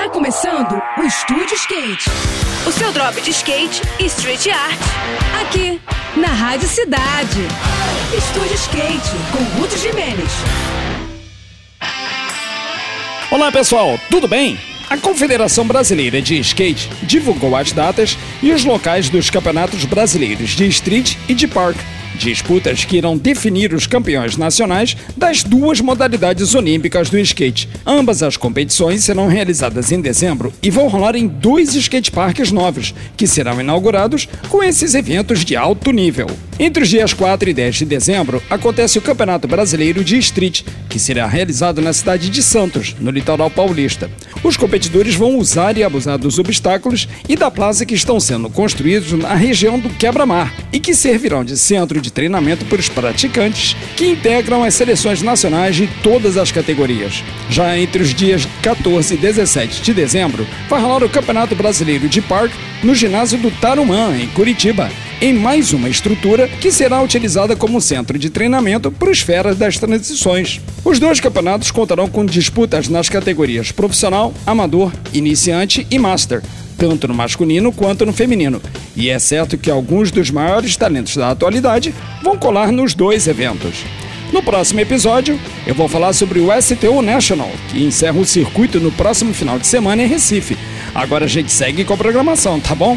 Tá começando o Estúdio Skate. O seu drop de skate e street art. Aqui, na Rádio Cidade. Estúdio Skate, com Ruth Jimenez. Olá pessoal, tudo bem? A Confederação Brasileira de Skate divulgou as datas e os locais dos campeonatos brasileiros de street e de park Disputas que irão definir os campeões nacionais das duas modalidades olímpicas do skate. Ambas as competições serão realizadas em dezembro e vão rolar em dois skateparks novos, que serão inaugurados com esses eventos de alto nível. Entre os dias 4 e 10 de dezembro, acontece o Campeonato Brasileiro de Street, que será realizado na cidade de Santos, no litoral paulista. Os competidores vão usar e abusar dos obstáculos e da plaza que estão sendo construídos na região do Quebra-Mar e que servirão de centro de treinamento para os praticantes que integram as seleções nacionais de todas as categorias. Já entre os dias 14 e 17 de dezembro, vai rolar o Campeonato Brasileiro de Park no ginásio do Tarumã, em Curitiba em mais uma estrutura que será utilizada como centro de treinamento para os feras das transições. Os dois campeonatos contarão com disputas nas categorias profissional, amador, iniciante e master, tanto no masculino quanto no feminino. E é certo que alguns dos maiores talentos da atualidade vão colar nos dois eventos. No próximo episódio, eu vou falar sobre o STU National, que encerra o circuito no próximo final de semana em Recife. Agora a gente segue com a programação, tá bom?